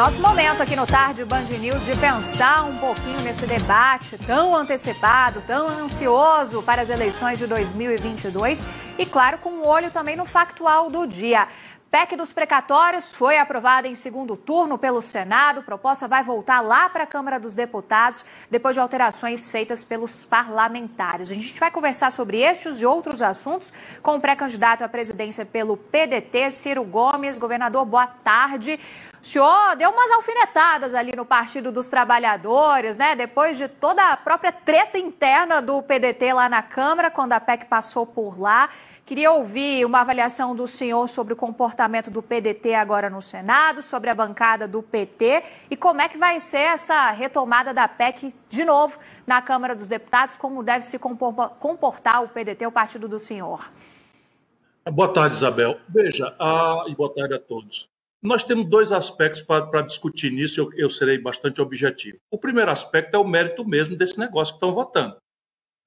Nosso momento aqui no Tarde Band News de pensar um pouquinho nesse debate tão antecipado, tão ansioso para as eleições de 2022 e, claro, com um olho também no factual do dia. PEC dos precatórios foi aprovada em segundo turno pelo Senado. Proposta vai voltar lá para a Câmara dos Deputados depois de alterações feitas pelos parlamentares. A gente vai conversar sobre estes e outros assuntos com o pré-candidato à presidência pelo PDT, Ciro Gomes. Governador, boa tarde. O senhor deu umas alfinetadas ali no Partido dos Trabalhadores, né? Depois de toda a própria treta interna do PDT lá na Câmara, quando a PEC passou por lá. Queria ouvir uma avaliação do senhor sobre o comportamento do PDT agora no Senado, sobre a bancada do PT e como é que vai ser essa retomada da PEC de novo na Câmara dos Deputados, como deve se comportar o PDT, o partido do senhor. Boa tarde, Isabel. Veja, ah, e boa tarde a todos. Nós temos dois aspectos para discutir nisso, eu, eu serei bastante objetivo. O primeiro aspecto é o mérito mesmo desse negócio que estão votando.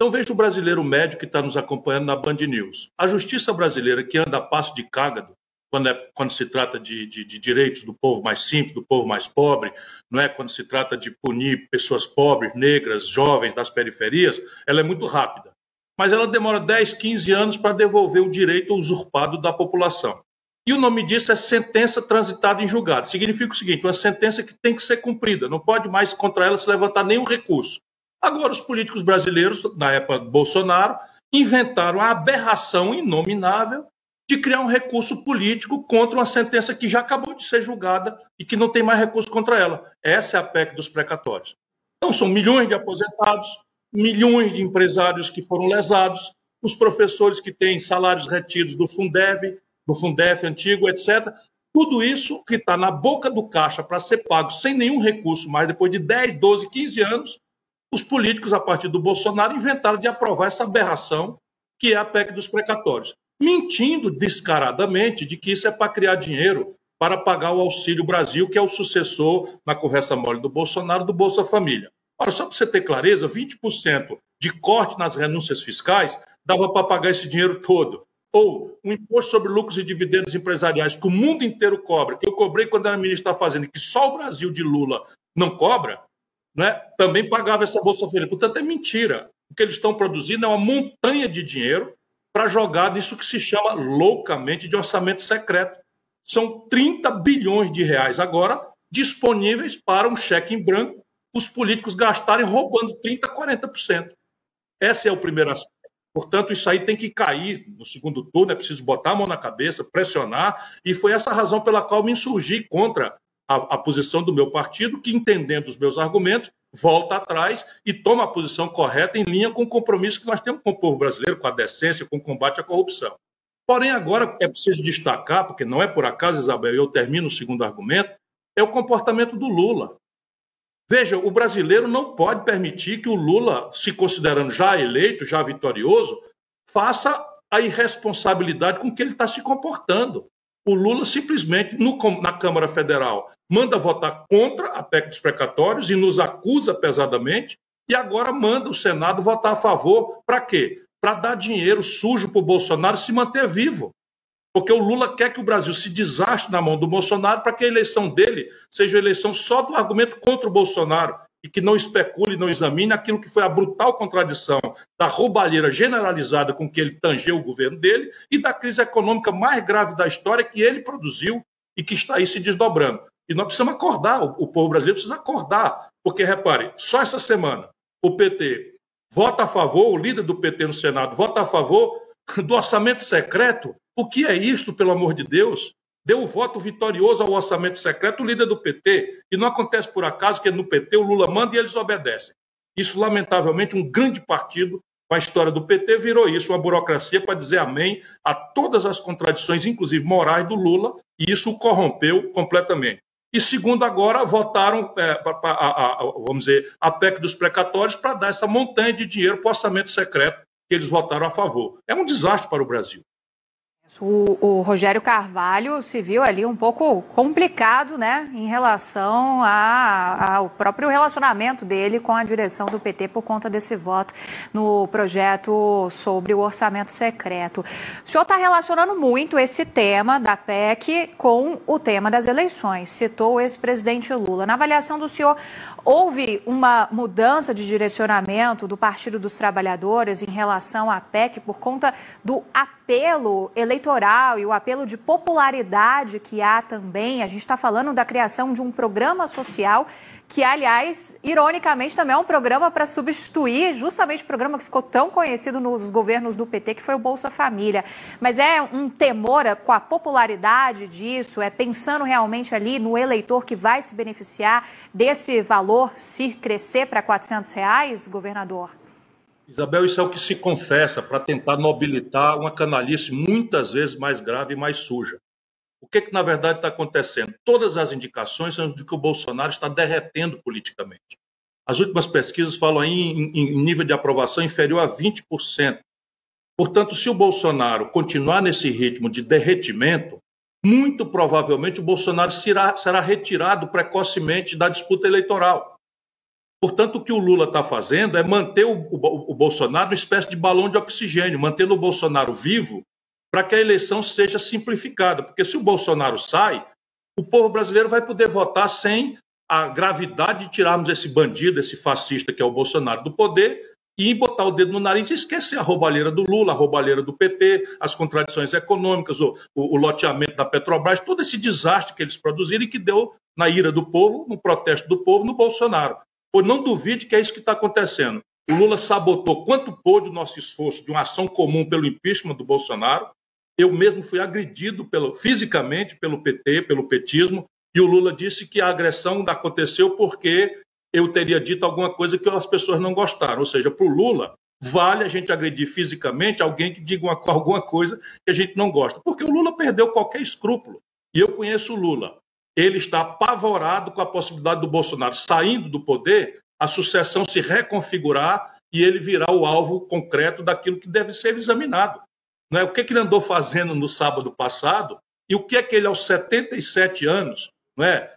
Então veja o brasileiro médio que está nos acompanhando na Band News. A justiça brasileira que anda a passo de cágado, quando, é, quando se trata de, de, de, direitos do povo mais simples, do povo mais pobre, não é quando se trata de punir pessoas pobres, negras, jovens das periferias, ela é muito rápida. Mas ela demora 10, 15 anos para devolver o direito usurpado da população. E o nome disso é sentença transitada em julgado. Significa o seguinte: uma sentença que tem que ser cumprida, não pode mais contra ela se levantar nenhum recurso. Agora, os políticos brasileiros, na época Bolsonaro, inventaram a aberração inominável de criar um recurso político contra uma sentença que já acabou de ser julgada e que não tem mais recurso contra ela. Essa é a PEC dos precatórios. Então, são milhões de aposentados, milhões de empresários que foram lesados, os professores que têm salários retidos do Fundeb, do Fundef antigo, etc. Tudo isso que está na boca do caixa para ser pago sem nenhum recurso mais, depois de 10, 12, 15 anos, os políticos, a partir do Bolsonaro, inventaram de aprovar essa aberração que é a PEC dos precatórios, mentindo descaradamente de que isso é para criar dinheiro para pagar o Auxílio Brasil, que é o sucessor, na conversa mole do Bolsonaro, do Bolsa Família. Ora, só para você ter clareza, 20% de corte nas renúncias fiscais dava para pagar esse dinheiro todo. Ou um imposto sobre lucros e dividendos empresariais que o mundo inteiro cobra, que eu cobrei quando era ministro da Fazenda, que só o Brasil de Lula não cobra, né, também pagava essa Bolsa Família. Portanto, é mentira. O que eles estão produzindo é uma montanha de dinheiro para jogar nisso que se chama loucamente de orçamento secreto. São 30 bilhões de reais agora disponíveis para um cheque em branco, os políticos gastarem roubando 30%, 40%. Esse é o primeiro aspecto. Portanto, isso aí tem que cair no segundo turno, é preciso botar a mão na cabeça, pressionar, e foi essa a razão pela qual me insurgi contra a, a, posição do meu partido, que, entendendo os meus argumentos, volta atrás e toma a posição correta em linha com o compromisso que nós temos com o povo brasileiro, com a decência, com o combate à corrupção. Porém, agora é preciso destacar, porque não é por acaso, Isabel, e eu termino o segundo argumento, é o comportamento do Lula. Veja, o brasileiro não pode permitir que o Lula, se considerando já eleito, já vitorioso, faça a irresponsabilidade com que ele está se comportando o Lula simplesmente, no, na Câmara Federal, manda votar contra a PEC dos precatórios e nos acusa pesadamente, e agora manda o Senado votar a favor. Para quê? Para dar dinheiro sujo para o Bolsonaro se manter vivo. Porque o Lula quer que o Brasil se desastre na mão do Bolsonaro para que a eleição dele seja a eleição só do argumento contra o Bolsonaro e que não especule, não examine aquilo que foi a brutal contradição da roubalheira generalizada com que ele tangeu o governo dele e da crise econômica mais grave da história que ele produziu e que está aí se desdobrando. E nós precisamos acordar, o povo brasileiro precisa acordar, porque repare, só essa semana o PT vota a favor, o líder do PT no Senado vota a favor do orçamento secreto. O que é isto, pelo amor de Deus? Deu o voto vitorioso ao orçamento secreto o líder do PT. E não acontece por acaso que no PT o Lula manda e eles obedecem. Isso, lamentavelmente, um grande partido com a história do PT virou isso, uma burocracia para dizer amém a todas as contradições, inclusive morais, do Lula, e isso o corrompeu completamente. E segundo, agora votaram, é, a, a, a, vamos dizer, a PEC dos precatórios para dar essa montanha de dinheiro para o orçamento secreto que eles votaram a favor. É um desastre para o Brasil. O, o, Rogério Carvalho se viu ali um pouco complicado, né, em relação a, ao próprio relacionamento dele com a direção do PT por conta desse voto no projeto sobre o orçamento secreto. O senhor está relacionando muito esse tema da PEC com o tema das eleições. Citou o ex-presidente Lula. Na avaliação do senhor, Houve uma mudança de direcionamento do Partido dos Trabalhadores em relação à PEC por conta do apelo eleitoral e o apelo de popularidade que há também. A gente está falando da criação de um programa social que, aliás, ironicamente, também é um programa para substituir justamente o programa que ficou tão conhecido nos governos do PT, que foi o Bolsa Família. Mas é um temor com a popularidade disso, é pensando realmente ali no eleitor que vai se beneficiar desse valor se crescer para 400 reais, governador? Isabel, isso é o que se confessa para tentar nobilitar uma canalice muitas vezes mais grave e mais suja. O que, que na verdade está acontecendo? Todas as indicações são de que o Bolsonaro está derretendo politicamente. As últimas pesquisas falam aí em, em nível de aprovação inferior a 20%. Portanto, se o Bolsonaro continuar nesse ritmo de derretimento, muito provavelmente o Bolsonaro será, será retirado precocemente da disputa eleitoral. Portanto, o que o Lula está fazendo é manter o, o, o Bolsonaro uma espécie de balão de oxigênio, mantendo o Bolsonaro vivo para que a eleição seja simplificada. Porque se o Bolsonaro sai, o povo brasileiro vai poder votar sem a gravidade de tirarmos esse bandido, esse fascista que é o Bolsonaro do poder e botar o dedo no nariz e esquecer a roubalheira do Lula, a roubalheira do PT, as contradições econômicas, o, o, o, loteamento da Petrobras, todo esse desastre que eles produziram e que deu na ira do povo, no protesto do povo, no Bolsonaro. Pois não duvide que é isso que está acontecendo. O Lula sabotou quanto pôde o nosso esforço de uma ação comum pelo impeachment do Bolsonaro, eu mesmo fui agredido pelo, fisicamente pelo PT, pelo petismo, e o Lula disse que a agressão aconteceu porque eu teria dito alguma coisa que as pessoas não gostaram. Ou seja, para o Lula, vale a gente agredir fisicamente alguém que diga uma, alguma coisa que a gente não gosta. Porque o Lula perdeu qualquer escrúpulo. E eu conheço o Lula. Ele está apavorado com a possibilidade do Bolsonaro saindo do poder, a sucessão se reconfigurar e ele virar o alvo concreto daquilo que deve ser examinado. Não é? O que, é que ele andou fazendo no sábado passado e o que é que ele, aos 77 anos, não é?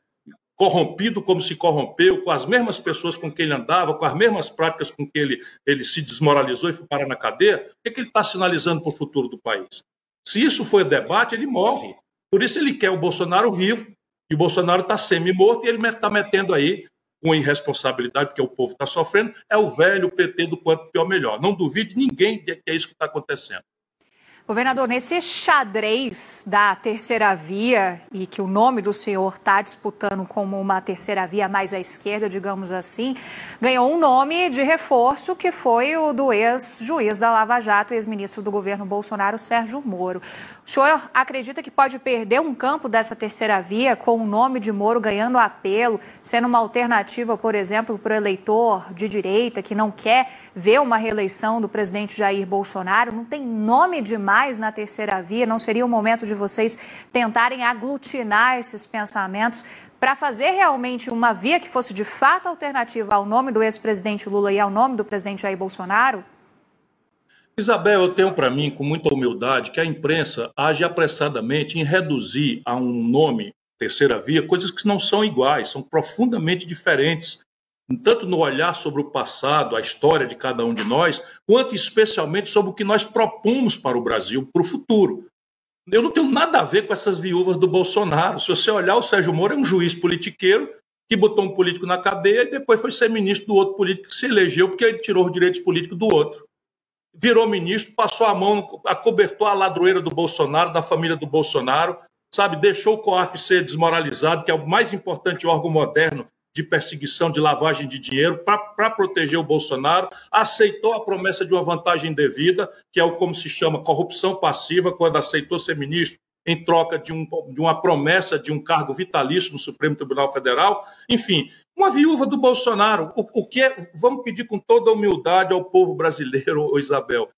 corrompido como se corrompeu, com as mesmas pessoas com quem ele andava, com as mesmas práticas com que ele, ele se desmoralizou e foi parar na cadeia, o que, é que ele está sinalizando para o futuro do país? Se isso for debate, ele morre. Por isso ele quer o Bolsonaro vivo, e o Bolsonaro está semi-morto e ele está metendo aí, com irresponsabilidade, porque o povo está sofrendo, é o velho PT do quanto pior melhor. Não duvide ninguém que é isso que está acontecendo. Governador, nesse xadrez da terceira via, e que o nome do senhor está disputando como uma terceira via mais à esquerda, digamos assim, ganhou um nome de reforço que foi o do ex-juiz da Lava Jato, ex-ministro do governo Bolsonaro, Sérgio Moro. O senhor acredita que pode perder um campo dessa terceira via com o nome de Moro ganhando apelo, sendo uma alternativa, por exemplo, para o eleitor de direita que não quer ver uma reeleição do presidente Jair Bolsonaro? Não tem nome demais na terceira via? Não seria o momento de vocês tentarem aglutinar esses pensamentos para fazer realmente uma via que fosse de fato alternativa ao nome do ex-presidente Lula e ao nome do presidente Jair Bolsonaro? Isabel, eu tenho para mim, com muita humildade, que a imprensa age apressadamente em reduzir a um nome, terceira via, coisas que não são iguais, são profundamente diferentes, tanto no olhar sobre o passado, a história de cada um de nós, quanto especialmente sobre o que nós propomos para o Brasil, para o futuro. Eu não tenho nada a ver com essas viúvas do Bolsonaro. Se você olhar, o Sérgio Moro é um juiz politiqueiro que botou um político na cadeia e depois foi ser ministro do outro político que se elegeu porque ele tirou os direitos políticos do outro virou ministro, passou a mão, acobertou a ladroeira do Bolsonaro, da família do Bolsonaro, sabe, deixou o COAF ser desmoralizado, que é o mais importante órgão moderno de perseguição de lavagem de dinheiro para proteger o Bolsonaro, aceitou a promessa de uma vantagem devida, que é o como se chama corrupção passiva, quando aceitou ser ministro em troca de, um, de uma promessa de um cargo vitalício no Supremo Tribunal Federal. Enfim, uma viúva do Bolsonaro. O, o que é, vamos pedir com toda humildade ao povo brasileiro, Isabel.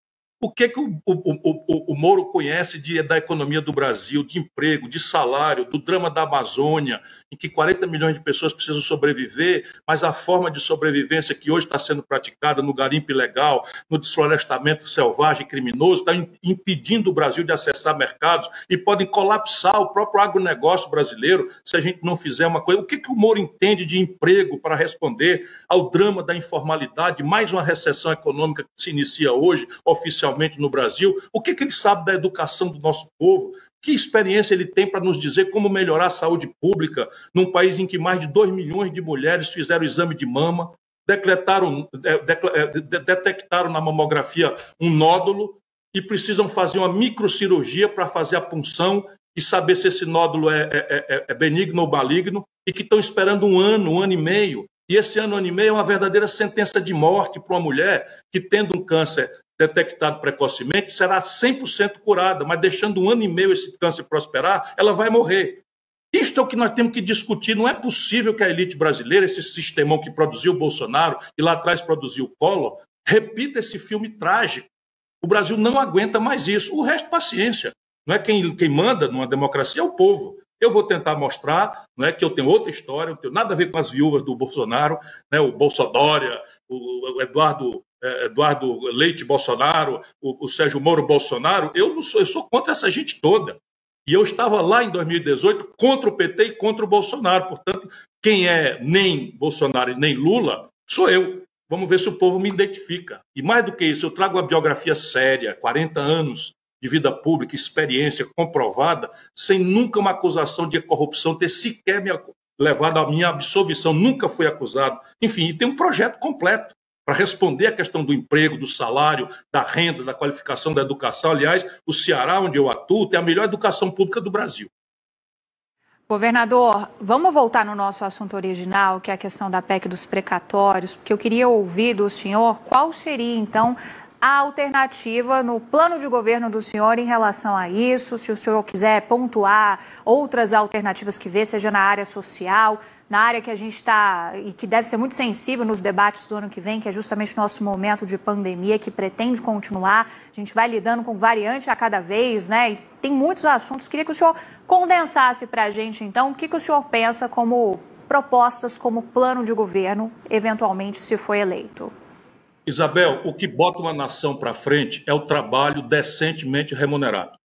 O que, que o, o, o, o, Moro conhece de, da economia do Brasil, de emprego, de salário, do drama da Amazônia, em que 40 milhões de pessoas precisam sobreviver, mas a forma de sobrevivência que hoje está sendo praticada no garimpo ilegal, no desflorestamento selvagem criminoso, está impedindo o Brasil de acessar mercados e podem colapsar o próprio agronegócio brasileiro se a gente não fizer uma coisa. O que, que o Moro entende de emprego para responder ao drama da informalidade, mais uma recessão econômica que se inicia hoje, oficialmente? Especialmente no Brasil, o que, que ele sabe da educação do nosso povo, que experiência ele tem para nos dizer como melhorar a saúde pública num país em que mais de 2 milhões de mulheres fizeram exame de mama, decretaram, é, é, detectaram na mamografia um nódulo e precisam fazer uma microcirurgia para fazer a punção e saber se esse nódulo é, é, é, é benigno ou maligno, e que estão esperando um ano, um ano e meio. E esse ano, ano e meio é uma verdadeira sentença de morte para uma mulher que, tendo um câncer detectado precocemente, será 100% curada, mas deixando um ano e meio esse câncer prosperar, ela vai morrer. Isto é o que nós temos que discutir. Não é possível que a elite brasileira, esse sistemão que produziu o Bolsonaro e lá atrás produziu o Collor, repita esse filme trágico. O Brasil não aguenta mais isso. O resto, paciência. Não é quem, quem manda numa democracia é o povo. Eu vou tentar mostrar não é, que eu tenho outra história, não tenho nada a ver com as viúvas do Bolsonaro, né, o Bolsodória, o Eduardo Eduardo Leite Bolsonaro, o, o, Sérgio Moro Bolsonaro, eu não sou, eu sou contra essa gente toda. E eu estava lá em 2018 contra o PT e contra o Bolsonaro. Portanto, quem é nem Bolsonaro e nem Lula sou eu. Vamos ver se o povo me identifica. E mais do que isso, eu trago uma biografia séria, 40 anos de vida pública, experiência comprovada, sem nunca uma acusação de corrupção ter sequer me levado à minha absolvição. Nunca fui acusado. Enfim, e tem um projeto completo para responder à questão do emprego, do salário, da renda, da qualificação da educação. Aliás, o Ceará, onde eu atuo, tem a melhor educação pública do Brasil. Governador, vamos voltar no nosso assunto original, que é a questão da PEC dos precatórios, porque eu queria ouvir do senhor qual seria, então, a alternativa no plano de governo do senhor em relação a isso, se o senhor quiser pontuar outras alternativas que vê, seja na área social, na área que a gente está e que deve ser muito sensível nos debates do ano que vem, que é justamente o nosso momento de pandemia que pretende continuar. A gente vai lidando com variante a cada vez, né? E tem muitos assuntos. Queria que o senhor condensasse para a gente, então, o que, que o senhor pensa como propostas, como plano de governo, eventualmente, se for eleito. Isabel, o que bota uma nação para frente é o trabalho decentemente remunerado.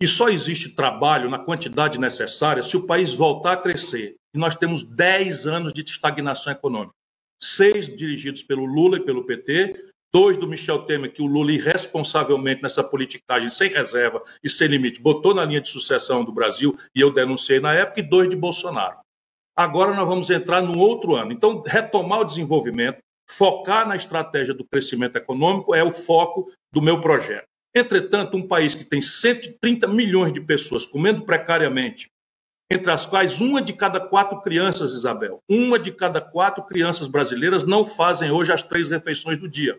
E só existe trabalho na quantidade necessária se o país voltar a crescer. E nós temos 10 anos de estagnação econômica. Seis dirigidos pelo Lula e pelo PT, dois do Michel Temer, que o Lula irresponsavelmente nessa politicagem sem reserva e sem limite botou na linha de sucessão do Brasil, e eu denunciei na época, e dois de Bolsonaro. Agora nós vamos entrar num outro ano. Então, retomar o desenvolvimento, focar na estratégia do crescimento econômico é o foco do meu projeto. Entretanto, um país que tem 130 milhões de pessoas comendo precariamente, entre as quais uma de cada quatro crianças, Isabel, uma de cada quatro crianças brasileiras não fazem hoje as três refeições do dia.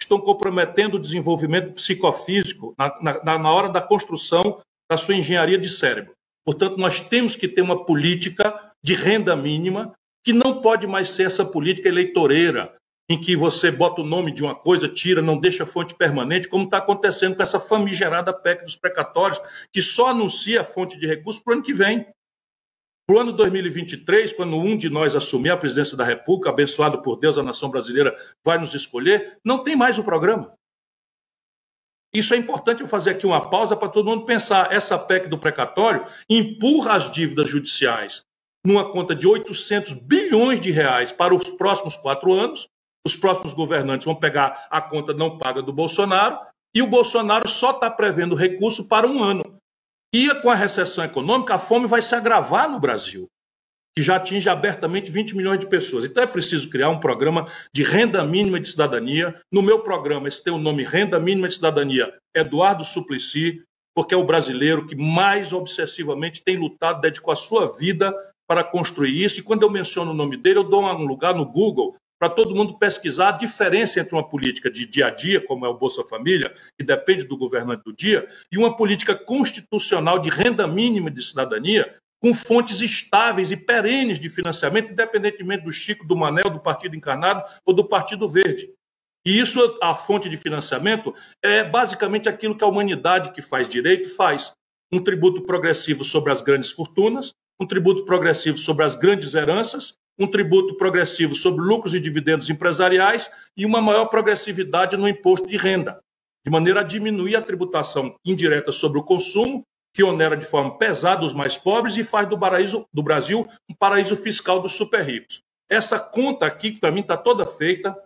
Estão comprometendo o desenvolvimento psicofísico na, na, na hora da construção da sua engenharia de cérebro. Portanto, nós temos que ter uma política de renda mínima que não pode mais ser essa política eleitoreira, em que você bota o nome de uma coisa, tira, não deixa fonte permanente, como está acontecendo com essa famigerada PEC dos precatórios, que só anuncia a fonte de recursos para o ano que vem. Para o ano 2023, quando um de nós assumir a presidência da República, abençoado por Deus, a nação brasileira vai nos escolher, não tem mais o programa. Isso é importante eu fazer aqui uma pausa para todo mundo pensar. Essa PEC do precatório empurra as dívidas judiciais numa conta de 800 bilhões de reais para os próximos quatro anos, os próximos governantes vão pegar a conta não paga do Bolsonaro e o Bolsonaro só está prevendo recurso para um ano. E com a recessão econômica, a fome vai se agravar no Brasil, que já atinge abertamente 20 milhões de pessoas. Então é preciso criar um programa de renda mínima de cidadania. No meu programa, esse tem o nome Renda Mínima de Cidadania Eduardo Suplicy, porque é o brasileiro que mais obsessivamente tem lutado, dedicou a sua vida para construir isso. E quando eu menciono o nome dele, eu dou um lugar no Google para todo mundo pesquisar a diferença entre uma política de dia a dia, como é o Bolsa Família, que depende do governante do dia, e uma política constitucional de renda mínima de cidadania, com fontes estáveis e perenes de financiamento, independentemente do Chico, do Manel, do Partido Encarnado ou do Partido Verde. E isso, a fonte de financiamento, é basicamente aquilo que a humanidade que faz direito faz. Um tributo progressivo sobre as grandes fortunas, um tributo progressivo sobre as grandes heranças, um tributo progressivo sobre lucros e dividendos empresariais e uma maior progressividade no imposto de renda, de maneira a diminuir a tributação indireta sobre o consumo, que onera de forma pesada os mais pobres e faz do, paraíso, do Brasil um paraíso fiscal dos super ricos. Essa conta aqui, que mim está toda feita,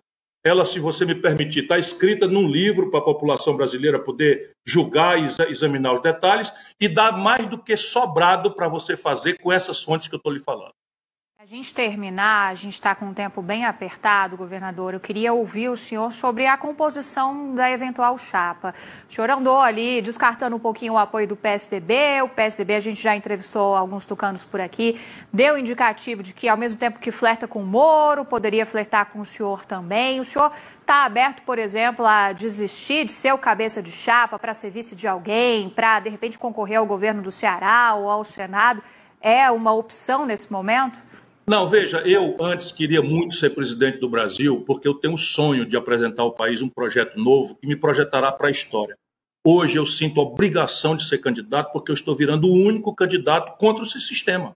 ela, se você me permitir, está escrita num livro para a população brasileira poder julgar e examinar os detalhes e dá mais do que sobrado para você fazer com essas fontes que eu estou lhe falando. A gente terminar, a gente está com um tempo bem apertado, governador. Eu queria ouvir o senhor sobre a composição da eventual chapa. O senhor andou ali descartando um pouquinho o apoio do PSDB. O PSDB, a gente já entrevistou alguns tucanos por aqui, deu indicativo de que, ao mesmo tempo que flerta com o Moro, poderia flertar com o senhor também. O senhor está aberto, por exemplo, a desistir de ser o cabeça de chapa para ser vice de alguém, para, de repente, concorrer ao governo do Ceará ou ao Senado? É uma opção nesse momento? Não, veja, eu antes queria muito ser presidente do Brasil, porque eu tenho um sonho de apresentar ao país um projeto novo que me projetará para a história. Hoje eu sinto obrigação de ser candidato, porque eu estou virando o único candidato contra esse sistema.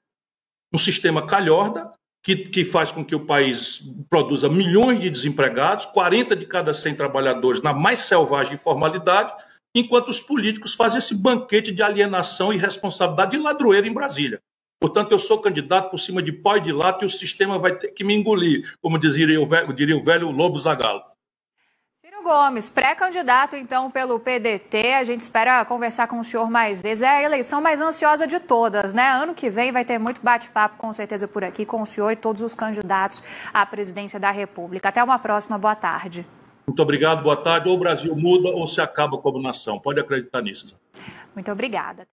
Um sistema calhorda, que, que faz com que o país produza milhões de desempregados, 40 de cada 100 trabalhadores na mais selvagem informalidade, enquanto os políticos fazem esse banquete de alienação e responsabilidade de ladroeiro em Brasília. Portanto, eu sou candidato por cima de pó e de lata e o sistema vai ter que me engolir, como diria o velho, diria o velho Lobo Zagalo. Ciro Gomes, pré-candidato então pelo PDT, a gente espera conversar com o senhor mais vezes. É a eleição mais ansiosa de todas, né? Ano que vem vai ter muito bate-papo, com certeza, por aqui com o senhor e todos os candidatos à presidência da República. Até uma próxima, boa tarde. Muito obrigado, boa tarde. Ou o Brasil muda ou se acaba como nação. Pode acreditar nisso. Muito obrigada.